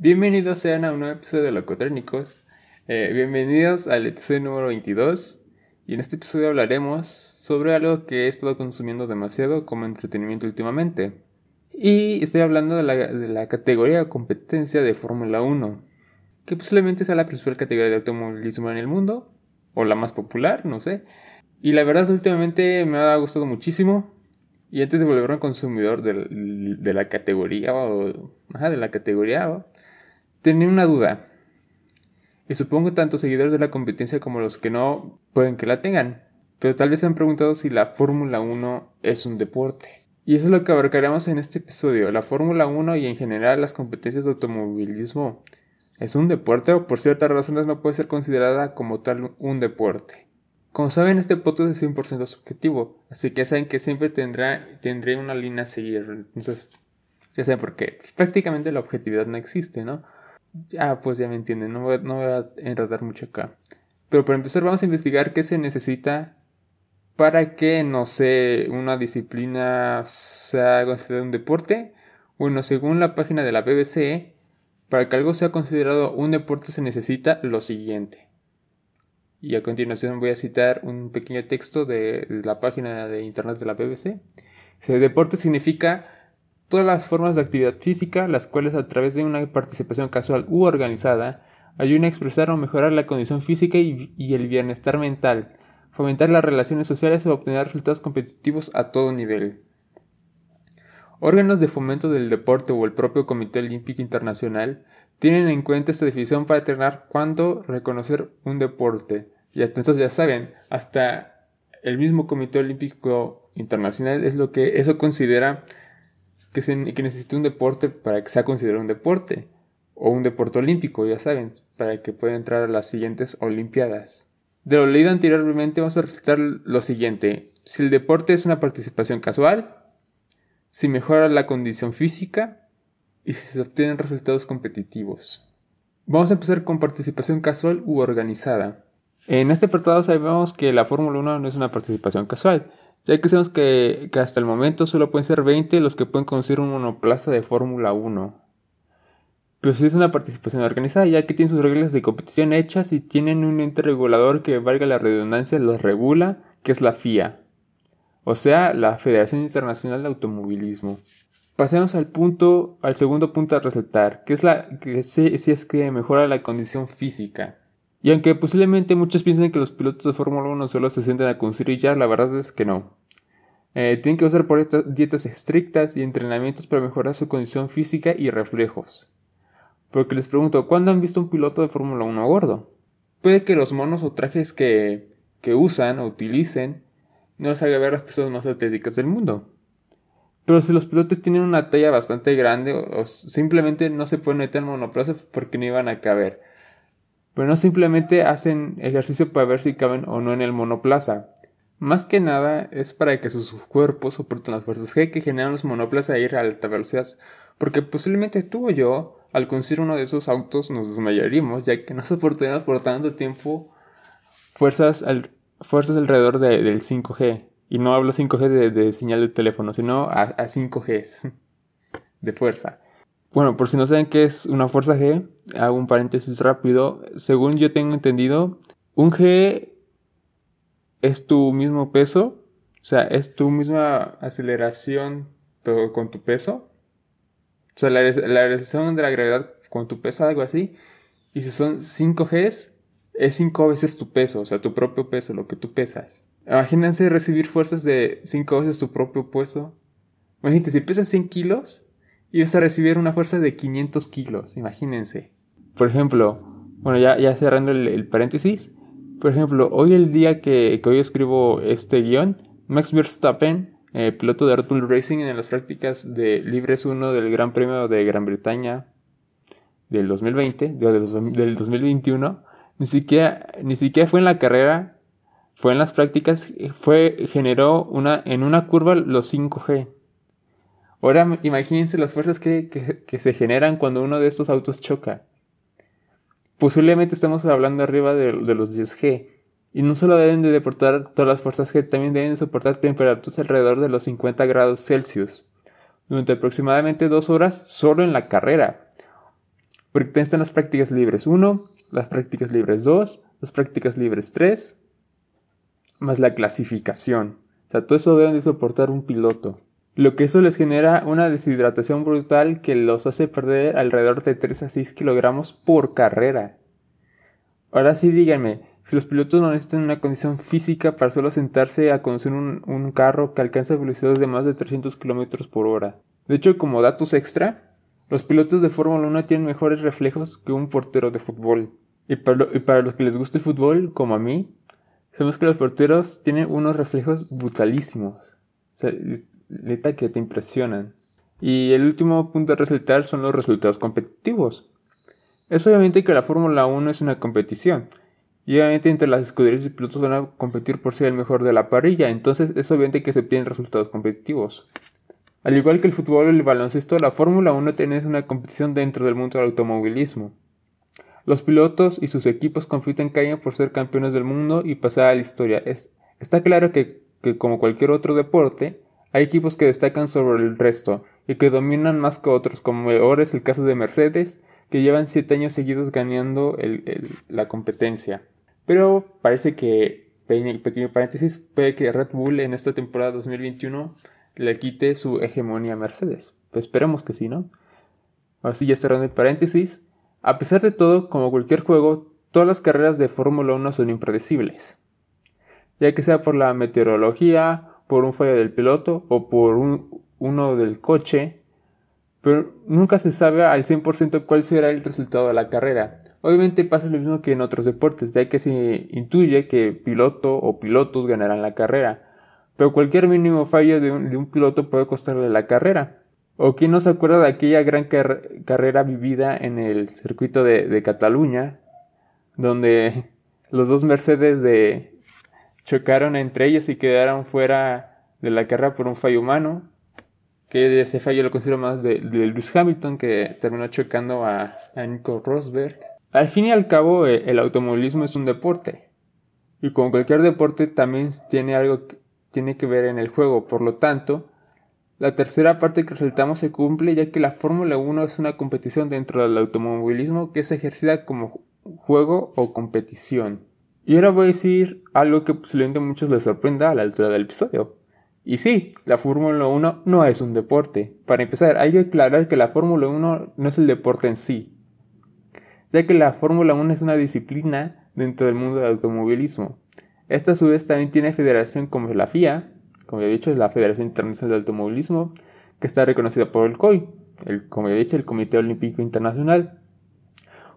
Bienvenidos sean a un nuevo episodio de Locotrénicos. Eh, bienvenidos al episodio número 22. Y en este episodio hablaremos sobre algo que he estado consumiendo demasiado como entretenimiento últimamente. Y estoy hablando de la, categoría de competencia de Fórmula 1, que posiblemente sea la principal categoría de automovilismo en el mundo, o la más popular, no sé. Y la verdad últimamente me ha gustado muchísimo. Y antes de volverme un consumidor de, la categoría, o, ajá, de la categoría, tenía una duda. Y supongo tanto seguidores de la competencia como los que no pueden que la tengan. Pero tal vez se han preguntado si la Fórmula 1 es un deporte. Y eso es lo que abarcaremos en este episodio. La Fórmula 1 y en general las competencias de automovilismo. ¿Es un deporte o por ciertas razones no puede ser considerada como tal un deporte? Como saben, este podcast es 100% subjetivo, así que saben que siempre tendrá, tendré una línea a seguir. Entonces, ya saben por qué. Pues, prácticamente la objetividad no existe, ¿no? Ya, pues ya me entienden, no voy, a enredar mucho acá. Pero para empezar vamos a investigar qué se necesita para que, no sé, una disciplina sea considerada un deporte. Bueno, según la página de la BBC, para que algo sea considerado un deporte se necesita lo siguiente. Y a continuación voy a citar un pequeño texto de, la página de internet de la BBC. Dice, deporte significa todas las formas de actividad física, las cuales a través de una participación casual u organizada ayudan a expresar o mejorar la condición física y, el bienestar mental, fomentar las relaciones sociales o obtener resultados competitivos a todo nivel. Órganos de fomento del deporte o el propio Comité Olímpico Internacional tienen en cuenta esta definición para determinar cuándo reconocer un deporte. Y hasta entonces ya saben, hasta el mismo Comité Olímpico Internacional es lo que eso considera que, que necesita un deporte para que sea considerado un deporte. O un deporte olímpico, ya saben, para que pueda entrar a las siguientes Olimpiadas. De lo leído anteriormente vamos a resaltar lo siguiente. Si el deporte es una participación casual, si mejora la condición física y si se obtienen resultados competitivos. Vamos a empezar con participación casual u organizada. En este apartado sabemos que la Fórmula 1 no es una participación casual, ya que sabemos que, hasta el momento solo pueden ser 20 los que pueden conducir un monoplaza de Fórmula 1. Pero si es una participación organizada, ya que tienen sus reglas de competición hechas y tienen un ente regulador que, valga la redundancia, los regula, que es la FIA. O sea, la Federación Internacional de Automovilismo. Pasemos al punto, al segundo punto a resaltar, que es la que si es que mejora la condición física. Y aunque posiblemente muchos piensen que los pilotos de Fórmula 1 solo se sienten a conducir y ya, la verdad es que no. Eh, tienen que usar por estas dietas estrictas y entrenamientos para mejorar su condición física y reflejos. Porque les pregunto, ¿cuándo han visto un piloto de Fórmula 1 gordo? Puede que los monos o trajes que, que usan o utilicen no les haga ver las personas más atléticas del mundo. Pero si los pilotos tienen una talla bastante grande o, simplemente no se pueden meter en monoplaza porque no iban a caber. Pero no simplemente hacen ejercicio para ver si caben o no en el monoplaza. Más que nada es para que sus cuerpos soporten las fuerzas G que generan los monoplazas a ir a alta velocidad. Porque posiblemente tú o yo, al conducir uno de esos autos, nos desmayaríamos, ya que no soportaríamos por tanto tiempo fuerzas, fuerzas alrededor del 5G. Y no hablo 5G de, señal de teléfono, sino a, a 5G de fuerza. Bueno, por si no saben qué es una fuerza G, hago un paréntesis rápido. Según yo tengo entendido, un G es tu mismo peso, o sea, es tu misma aceleración, pero con tu peso. O sea, la, la aceleración de la gravedad con tu peso, algo así. Y si son 5 Gs, es 5 veces tu peso, o sea, tu propio peso, lo que tú pesas. Imagínense recibir fuerzas de 5 veces tu propio peso. Imagínate, si pesas 100 kilos, y vas a recibir una fuerza de 500 kilos, imagínense. Por ejemplo, bueno, ya, ya cerrando el, paréntesis, por ejemplo, hoy el día que, hoy escribo este guion, Max Verstappen, eh, piloto de Red Bull Racing en las prácticas de Libres 1 del Gran Premio de Gran Bretaña del 2020, del 2021, ni siquiera, ni siquiera fue en la carrera, fue en las prácticas, fue, generó una, en una curva los 5G. Ahora imagínense las fuerzas que, se generan cuando uno de estos autos choca. Posiblemente estamos hablando arriba de, los 10G. Y no solo deben de deportar todas las fuerzas G, también deben soportar temperaturas alrededor de los 50 grados Celsius. Durante aproximadamente dos horas solo en la carrera. Porque están las prácticas libres 1, las prácticas libres 2, las prácticas libres 3, más la clasificación. O sea, todo eso deben de soportar un piloto. Lo que eso les genera una deshidratación brutal que los hace perder alrededor de 3 a 6 kilogramos por carrera. Ahora sí díganme, si los pilotos no necesitan una condición física para solo sentarse a conducir un, carro que alcanza velocidades de más de 300 km por hora. De hecho, como datos extra, los pilotos de Fórmula 1 tienen mejores reflejos que un portero de fútbol. Y para, y para los que les gusta el fútbol, como a mí, sabemos que los porteros tienen unos reflejos brutalísimos. O sea, neta que te impresionan. Y el último punto a resaltar son los resultados competitivos. Es obviamente que la Fórmula 1 es una competición. Y obviamente entre las escuderías y pilotos van a competir por ser el mejor de la parrilla. Entonces es obviamente que se piden resultados competitivos. Al igual que el fútbol o el baloncesto, la Fórmula 1 tiene una competición dentro del mundo del automovilismo. Los pilotos y sus equipos compiten cada año por ser campeones del mundo y pasar a la historia. Es, está claro que, que, como cualquier otro deporte, hay equipos que destacan sobre el resto y que dominan más que otros, como ahora es el caso de Mercedes, que llevan 7 años seguidos ganando la competencia. Pero parece que, pequeño paréntesis, puede que Red Bull en esta temporada 2021 le quite su hegemonía a Mercedes. Pues esperemos que sí, ¿no? Así ya cerrando el paréntesis. A pesar de todo, como cualquier juego, todas las carreras de Fórmula 1 son impredecibles. Ya que sea por la meteorología, por un fallo del piloto o por uno del coche, pero nunca se sabe al 100% cuál será el resultado de la carrera. Obviamente pasa lo mismo que en otros deportes, ya que se intuye que piloto o pilotos ganarán la carrera, pero cualquier mínimo fallo de un, piloto puede costarle la carrera. ¿O quién no se acuerda de aquella gran carrera vivida en el circuito de, Cataluña, donde los dos Mercedes de chocaron entre ellos y quedaron fuera de la carrera por un fallo humano? que ese fallo lo considero más de, Lewis Hamilton, que terminó chocando a, Nico Rosberg. Al fin y al cabo, eh, el automovilismo es un deporte. Y como cualquier deporte, también tiene algo que tiene que ver en el juego. Por lo tanto, la tercera parte que resaltamos se cumple ya que la Fórmula 1 es una competición dentro del automovilismo que es ejercida como juego o competición. Y ahora voy a decir algo que posiblemente a muchos les sorprenda a la altura del episodio. Y sí, la Fórmula 1 no es un deporte. Para empezar, hay que aclarar que la Fórmula 1 no es el deporte en sí, ya que la Fórmula 1 es una disciplina dentro del mundo del automovilismo. Esta a su vez también tiene federación como la FIA, como ya he dicho, es la Federación Internacional de Automovilismo, que está reconocida por el COI, el, como ya he dicho, el Comité Olímpico Internacional,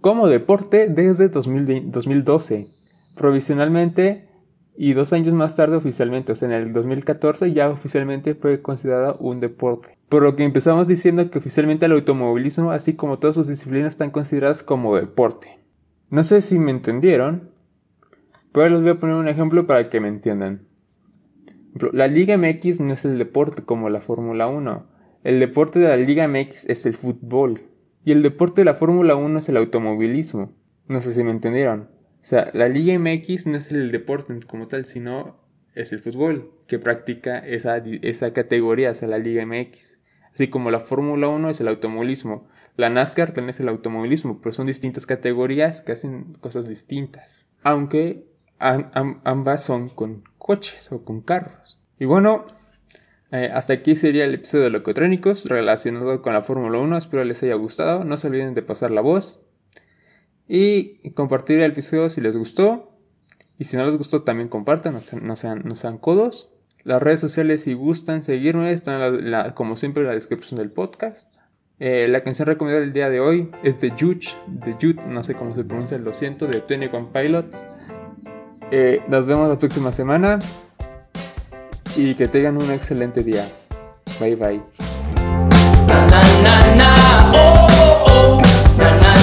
como deporte desde 2012. Provisionalmente y dos años más tarde oficialmente, o sea, en el 2014 ya oficialmente fue considerado un deporte. Por lo que empezamos diciendo que oficialmente el automovilismo, así como todas sus disciplinas, están consideradas como deporte. No sé si me entendieron, pero les voy a poner un ejemplo para que me entiendan. La Liga MX no es el deporte como la Fórmula 1. El deporte de la Liga MX es el fútbol. Y el deporte de la Fórmula 1 es el automovilismo. No sé si me entendieron. Sea, la Liga MX no es el deporte como tal, sino es el fútbol que practica esa, esa categoría, o sea, la Liga MX. Así como la Fórmula 1 es el automovilismo. La NASCAR también es el automovilismo, pero son distintas categorías que hacen cosas distintas. Aunque ambas son con coches o con carros. Y bueno, eh, hasta aquí sería el episodio de Locotrónicos relacionado con la Fórmula 1. Espero les haya gustado. No se olviden de pasar la voz y compartir el episodio si les gustó. Y si no les gustó, también compartan, no sean, no sean, codos. Las redes sociales, si gustan seguirme, están como siempre en la descripción del podcast. Eh, la canción recomendada del día de hoy es de Jude, de Jude, no sé cómo se pronuncia, lo siento, de Tony One Pilots. Eh, nos vemos la próxima semana y que tengan un excelente día. Bye bye. Oh, oh, oh.